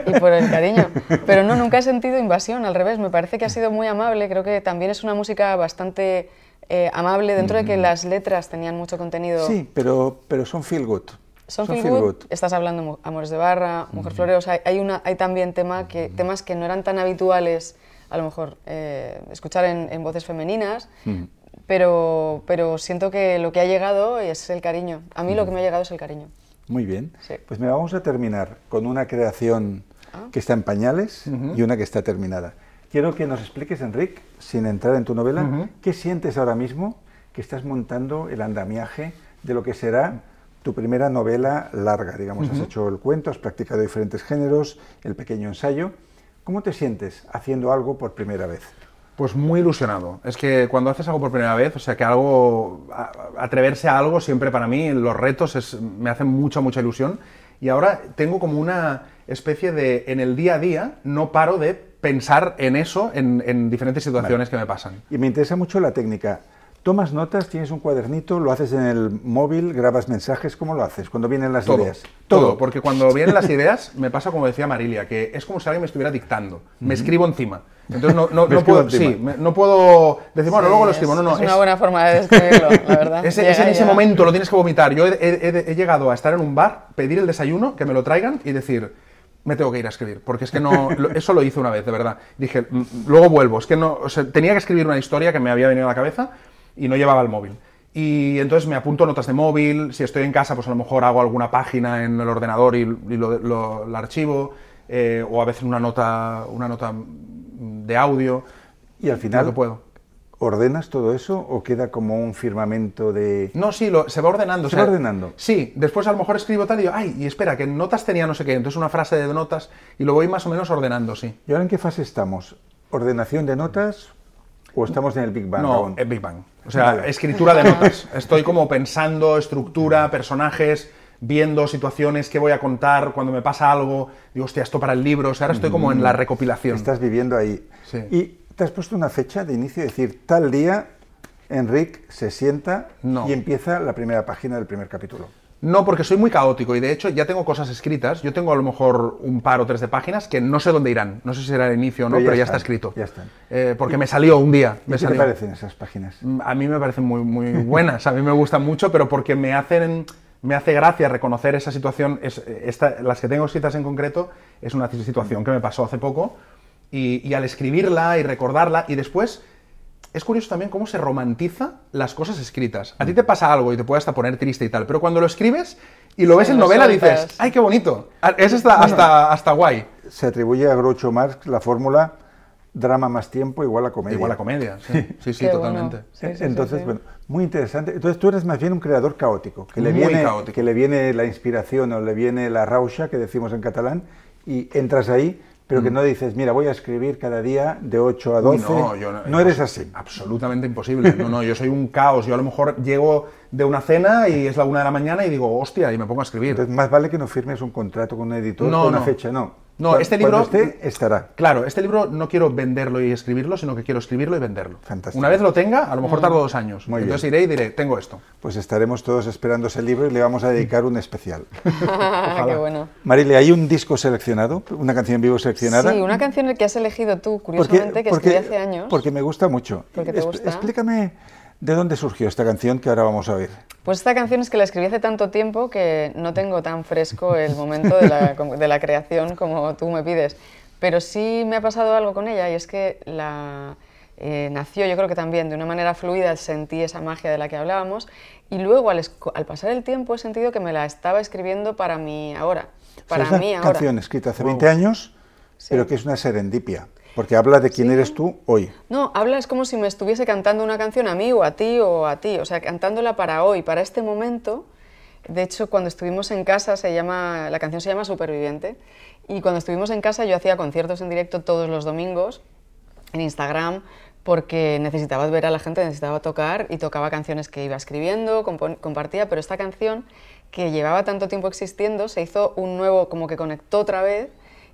y por el cariño. Pero no, nunca he sentido invasión, al revés, me parece que ha sido muy amable. Creo que también es una música bastante eh, amable dentro de que las letras tenían mucho contenido. Sí, pero, pero son feel good. Son feel good, estás hablando de Amores de Barra, Mujer o sea, hay, una, hay también tema que, temas que no eran tan habituales, a lo mejor, eh, escuchar en, en voces femeninas, pero, pero siento que lo que ha llegado es el cariño. A mí lo que me ha llegado es el cariño. Muy bien. Sí. Pues me vamos a terminar con una creación Ah. que está en pañales y una que está terminada. Quiero que nos expliques, Enric, sin entrar en tu novela, qué sientes ahora mismo que estás montando el andamiaje de lo que será tu primera novela larga. Digamos, has hecho el cuento, has practicado diferentes géneros, el pequeño ensayo. ¿Cómo te sientes haciendo algo por primera vez? Pues muy ilusionado. Es que cuando haces algo por primera vez, o sea, que algo, atreverse a algo siempre para mí, los retos es- me hacen mucha, mucha ilusión. Y ahora tengo como una especie de, en el día a día, no paro de pensar en eso en, en diferentes situaciones que me pasan. Y me interesa mucho la técnica. ¿Tomas notas? ¿Tienes un cuadernito? ¿Lo haces en el móvil? ¿Grabas mensajes? ¿Cómo lo haces cuando vienen las Todo, ideas? todo, porque cuando vienen las ideas me pasa como decía Marilia, que es como si alguien me estuviera dictando, me escribo encima. Entonces no, no, no puedo, sí, me- no puedo decir, bueno, luego lo escribo, no, no, es una buena forma de describirlo, la verdad. Ese, Llega ese en ese momento lo tienes que vomitar. Yo he, he- he- he llegado a estar en un bar, pedir el desayuno, que me lo traigan y decir, me tengo que ir a escribir. Porque es que no. eso lo hice una vez, de verdad. Dije, "Mm, luego vuelvo. Es que no. o sea, tenía que escribir una historia que me había venido a la cabeza y no llevaba el móvil. Y entonces me apunto notas de móvil. Si estoy en casa, pues a lo mejor hago alguna página en el ordenador y, y lo, archivo. eh, o a veces una nota, una nota de audio. Y al final, Lo que puedo. ¿ordenas todo eso o queda como un firmamento de... No, sí, lo- se va ordenando. Se o sea, va ordenando. Sí, después a lo mejor escribo tal y digo, ay, y espera, que en notas tenía no sé qué, entonces una frase de notas y lo voy más o menos ordenando, sí. ¿Y ahora en qué fase estamos? ¿Ordenación de notas o estamos en el Big Bang? no, en Big Bang. O sea, Vale. escritura de notas. Estoy como pensando estructura, personajes, viendo situaciones, qué voy a contar, cuando me pasa algo, digo, hostia, esto para el libro. O sea, ahora estoy como en la recopilación. Estás viviendo ahí. Sí. ¿Y te has puesto una fecha de inicio? Es decir, tal día, Enric se sienta No. y empieza la primera página del primer capítulo. No, porque soy muy caótico y de hecho ya tengo cosas escritas. Yo tengo a lo mejor un par o tres de páginas que no sé dónde irán. No sé si será el inicio o no, Pero ya pero ya, están, está escrito. ya están. Eh, porque me salió un día. ¿Y Me qué te salió. parecen esas páginas? Mm, A mí me parecen muy, muy buenas, a mí me gustan mucho, pero porque me hacen, me hace gracia reconocer esa situación. Es, esta, las que tengo escritas en concreto es una situación que me pasó hace poco y, y al escribirla y recordarla y después es curioso también cómo se romantiza las cosas escritas. A ti te pasa algo y te puede hasta poner triste y tal, pero cuando lo escribes y lo ves Sí, en novela sueltas. dices, ¡ay, qué bonito! Ah, Es hasta, hasta, hasta guay. Se atribuye a Groucho Marx la fórmula drama más tiempo igual a comedia. Igual a comedia, sí, sí, sí, totalmente. bueno. Sí, sí, sí, Entonces, sí. bueno, muy interesante. Entonces tú eres más bien un creador caótico, que le, Muy viene, caótico. que le viene la inspiración o le viene la rausha, que decimos en catalán, y entras ahí, pero que no dices, mira, voy a escribir cada día de 8 a Mm. Uy, 12. no, yo no eres así. Absolutamente imposible. No, no, yo soy un caos. Yo a lo mejor llego de una cena y es la una de la mañana y digo, hostia, y me pongo a escribir. Entonces, más vale que no firmes un contrato con un editor No, con una no. fecha, no. No, Cuando- este libro... esté, estará. Claro, este libro no quiero venderlo y escribirlo, sino que quiero escribirlo y venderlo. Fantástico. Una vez lo tenga, a lo mejor tardo dos años. Muy bien. Entonces iré y diré, tengo esto. Pues estaremos todos esperando ese libro y le vamos a dedicar un especial. Qué bueno. Marile, ¿hay un disco seleccionado? ¿Una canción en vivo seleccionada? Sí, una canción que has elegido tú, Porque- curiosamente, que porque- escribí hace años. Porque me gusta mucho. Porque te gusta. Explícame de dónde surgió esta canción que ahora vamos a oír. Pues esta canción es que la escribí hace tanto tiempo que no tengo tan fresco el momento de la, como- de la creación como tú me pides. Pero sí me ha pasado algo con ella y es que la, eh, nació, yo creo que también de una manera fluida, sentí esa magia de la que hablábamos y luego al, pasar el tiempo he sentido que me la estaba escribiendo para mí ahora. O sea, Para es una mí ahora. canción escrita hace 20 años, pero que es una serendipia, porque habla de quién eres tú hoy. No, habla es como si me estuviese cantando una canción a mí o a ti o a ti, o sea, cantándola para hoy, para este momento. De hecho, cuando estuvimos en casa, se llama, la canción se llama Superviviente, y cuando estuvimos en casa yo hacía conciertos en directo todos los domingos en Instagram porque necesitaba ver a la gente, necesitaba tocar y tocaba canciones que iba escribiendo, compartía, pero esta canción que llevaba tanto tiempo existiendo se hizo un nuevo, como que conectó otra vez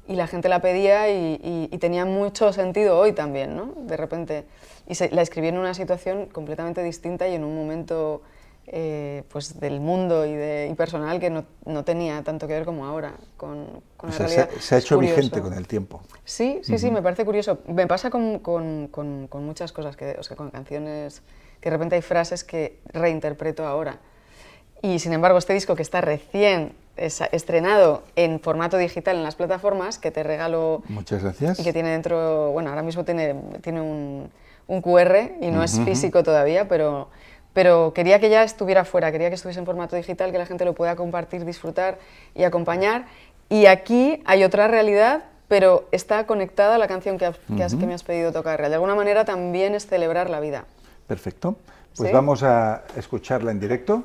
y la gente la pedía y, y- y tenía mucho sentido hoy también, ¿no? De repente. Y se- la escribí en una situación completamente distinta y en un momento eh, pues del mundo y, de, y personal que no, no tenía tanto que ver como ahora con, con O la sea, se, realidad. se ha Es hecho vigente con el tiempo. Sí, sí, sí, me parece curioso. Me pasa con, con- con- con muchas cosas, que, o sea, con canciones, que de repente hay frases que reinterpreto ahora. Y sin embargo, este disco que está recién estrenado en formato digital en las plataformas, que te regalo Muchas gracias. y que tiene dentro, bueno, ahora mismo tiene, tiene un, un QR y no es físico todavía, pero, pero quería que ya estuviera fuera, quería que estuviese en formato digital, que la gente lo pueda compartir, disfrutar y acompañar. Y aquí hay otra realidad, pero está conectada a la canción que, has- que has- que me has pedido tocar. De alguna manera también es celebrar la vida. Perfecto. Pues ¿Sí? vamos a escucharla en directo.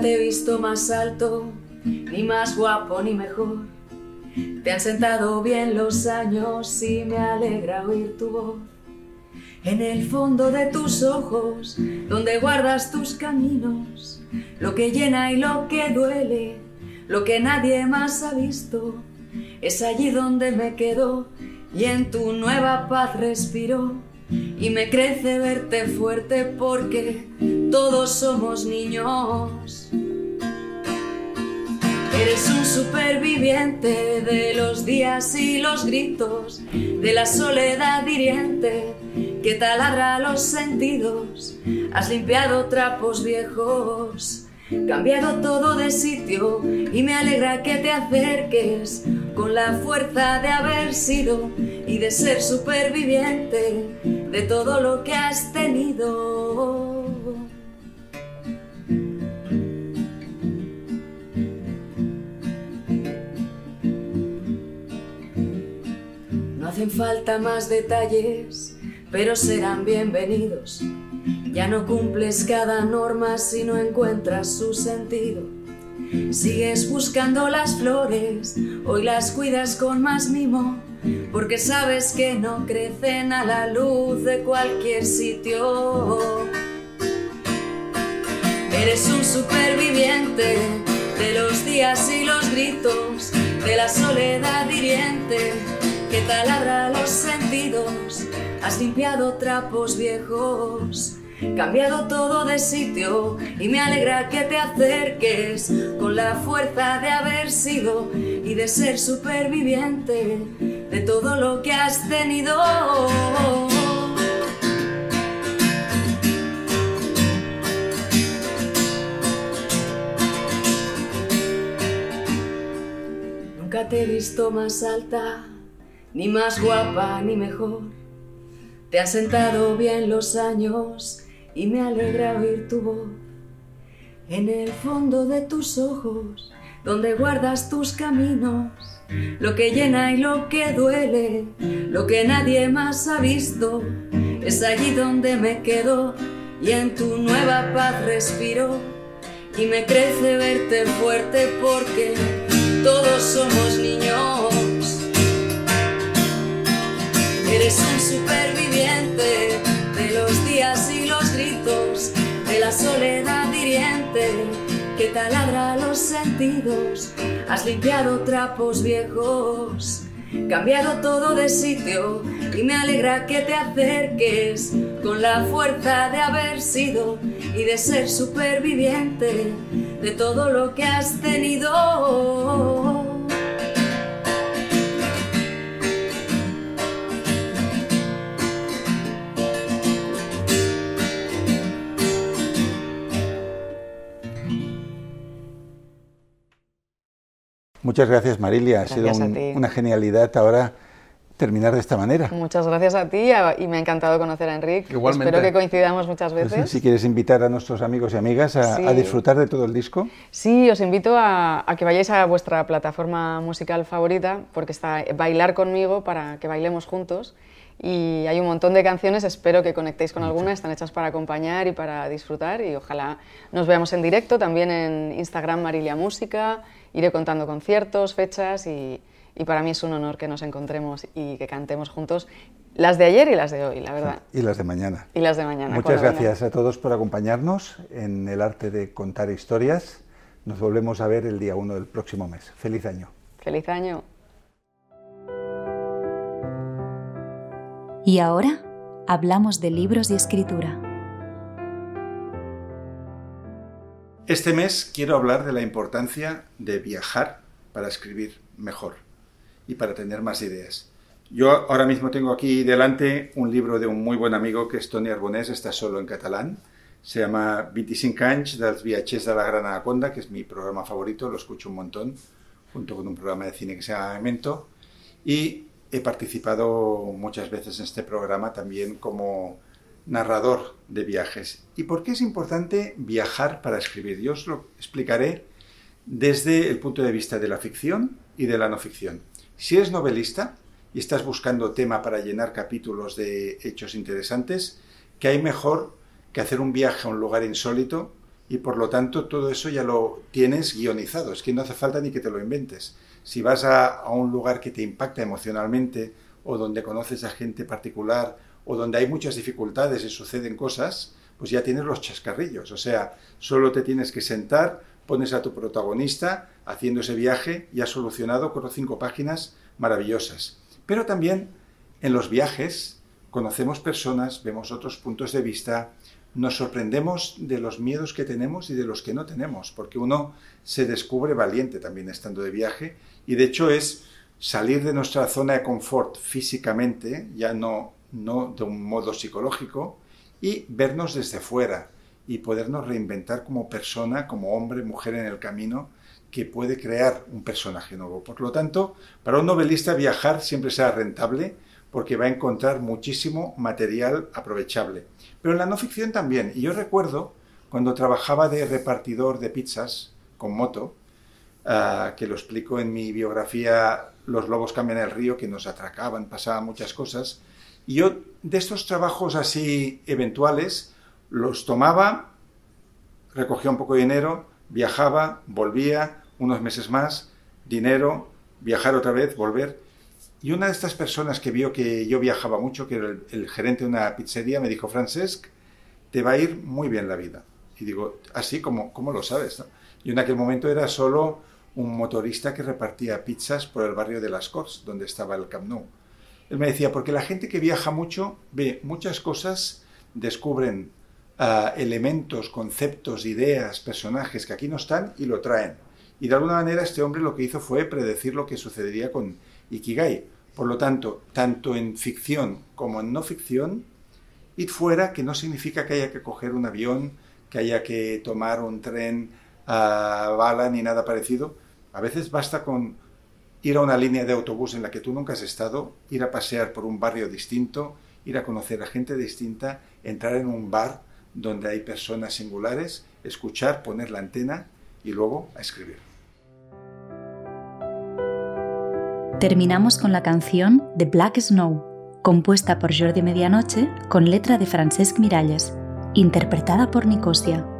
Te he visto más alto, ni más guapo, ni mejor. Te han sentado bien los años y me alegra oír tu voz. En el fondo de tus ojos, donde guardas tus caminos, lo que llena y lo que duele, lo que nadie más ha visto, es allí donde me quedo y en tu nueva paz respiro. Y me crece verte fuerte porque todos somos niños. Eres un superviviente de los días y los gritos, de la soledad hiriente que taladra los sentidos. Has limpiado trapos viejos, cambiado todo de sitio y me alegra que te acerques con la fuerza de haber sido y de ser superviviente de todo lo que has tenido. Hacen falta más detalles, pero serán bienvenidos. Ya no cumples cada norma si no encuentras su sentido. Sigues buscando las flores, hoy las cuidas con más mimo, porque sabes que no crecen a la luz de cualquier sitio. Eres un superviviente de los días y los gritos, de la soledad hiriente que taladra los sentidos. Has limpiado trapos viejos, cambiado todo de sitio y me alegra que te acerques con la fuerza de haber sido y de ser superviviente de todo lo que has tenido. Nunca te he visto más alta, ni más guapa, ni mejor. Te han sentado bien los años y me alegra oír tu voz. En el fondo de tus ojos, donde guardas tus caminos, lo que llena y lo que duele, lo que nadie más ha visto, es allí donde me quedo y en tu nueva paz respiro. y me crece verte fuerte porque todos somos niños. Eres un superviviente de los días y los gritos, de la soledad hiriente que taladra los sentidos. Has limpiado trapos viejos, cambiado todo de sitio y me alegra que te acerques con la fuerza de haber sido y de ser superviviente de todo lo que has tenido. Muchas gracias, Marilia. ha sido una genialidad ahora terminar de esta manera. Muchas gracias a ti y me ha encantado conocer a Enrique. Igualmente. Espero que coincidamos muchas pues, veces. si quieres invitar a nuestros amigos y amigas a, disfrutar de todo el disco. Sí, os invito a, que vayáis a vuestra plataforma musical favorita, porque está Bailar conmigo para que bailemos juntos. Y hay un montón de canciones, espero que conectéis con alguna, están hechas para acompañar y para disfrutar y ojalá nos veamos en directo, también en Instagram Marilia Música, iré contando conciertos, fechas y, para mí es un honor que nos encontremos y que cantemos juntos las de ayer y las de hoy, la verdad. Y las de mañana. Y las de mañana. Muchas gracias a todos por acompañarnos en el arte de contar historias. Nos volvemos a ver el día 1 del próximo mes. Feliz año. Feliz año. Y ahora hablamos de libros y escritura. Este mes quiero hablar de la importancia de viajar para escribir mejor y para tener más ideas. Yo ahora mismo tengo aquí delante un libro de un muy buen amigo que es Tony Arbonés, está solo en catalán. Se llama 25 anys dels viatges de la Gran Anaconda, que es mi programa favorito, lo escucho un montón, junto con un programa de cine que se llama Memento. Y he participado muchas veces en este programa también como narrador de viajes. ¿Y por qué es importante viajar para escribir? Yo os lo explicaré desde el punto de vista de la ficción y de la no ficción. Si eres novelista y estás buscando tema para llenar capítulos de hechos interesantes, ¿qué hay mejor que hacer un viaje a un lugar insólito y por lo tanto todo eso ya lo tienes guionizado? Es que no hace falta ni que te lo inventes. Si vas a, a un lugar que te impacta emocionalmente o donde conoces a gente particular o donde hay muchas dificultades y suceden cosas, pues ya tienes los chascarrillos. O sea, solo te tienes que sentar, pones a tu protagonista haciendo ese viaje y has solucionado cuatro o cinco páginas maravillosas. Pero también en los viajes conocemos personas, vemos otros puntos de vista, nos sorprendemos de los miedos que tenemos y de los que no tenemos, porque uno se descubre valiente también estando de viaje y de hecho es salir de nuestra zona de confort físicamente, ya no no de un modo psicológico, y vernos desde fuera y podernos reinventar como persona, como hombre, mujer en el camino, que puede crear un personaje nuevo. Por lo tanto, para un novelista viajar siempre será rentable porque va a encontrar muchísimo material aprovechable. Pero en la no ficción también. Y yo recuerdo cuando trabajaba de repartidor de pizzas con moto, ah, que lo explico en mi biografía Los lobos cambian el río, que nos atracaban, pasaban muchas cosas, y yo de estos trabajos así eventuales los tomaba, recogía un poco de dinero, viajaba, volvía, unos meses más, dinero, viajar otra vez, volver. Y una de estas personas que vio que yo viajaba mucho, que era el, gerente de una pizzería, me dijo, Francesc, te va a ir muy bien la vida. Y digo, así como, ¿cómo lo sabes? Y en aquel momento era solo un motorista que repartía pizzas por el barrio de Las Corts, donde estaba el Camp Nou. Él me decía, porque la gente que viaja mucho ve muchas cosas, descubren ah, elementos, conceptos, ideas, personajes que aquí no están y lo traen. Y de alguna manera este hombre lo que hizo fue predecir lo que sucedería con Ikigai. Por lo tanto, tanto en ficción como en no ficción, id fuera que no significa que haya que coger un avión, que haya que tomar un tren a bala ni nada parecido. A veces basta con ir a una línea de autobús en la que tú nunca has estado, ir a pasear por un barrio distinto, ir a conocer a gente distinta, entrar en un bar donde hay personas singulares, escuchar, poner la antena y luego a escribir. Terminamos con la canción The Black Snow, compuesta por Jordi Medianoche con letra de Francesc Miralles, interpretada por Nicosia.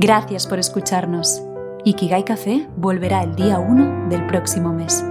Gracias por escucharnos. Ikigai Café volverá el día 1 del próximo mes.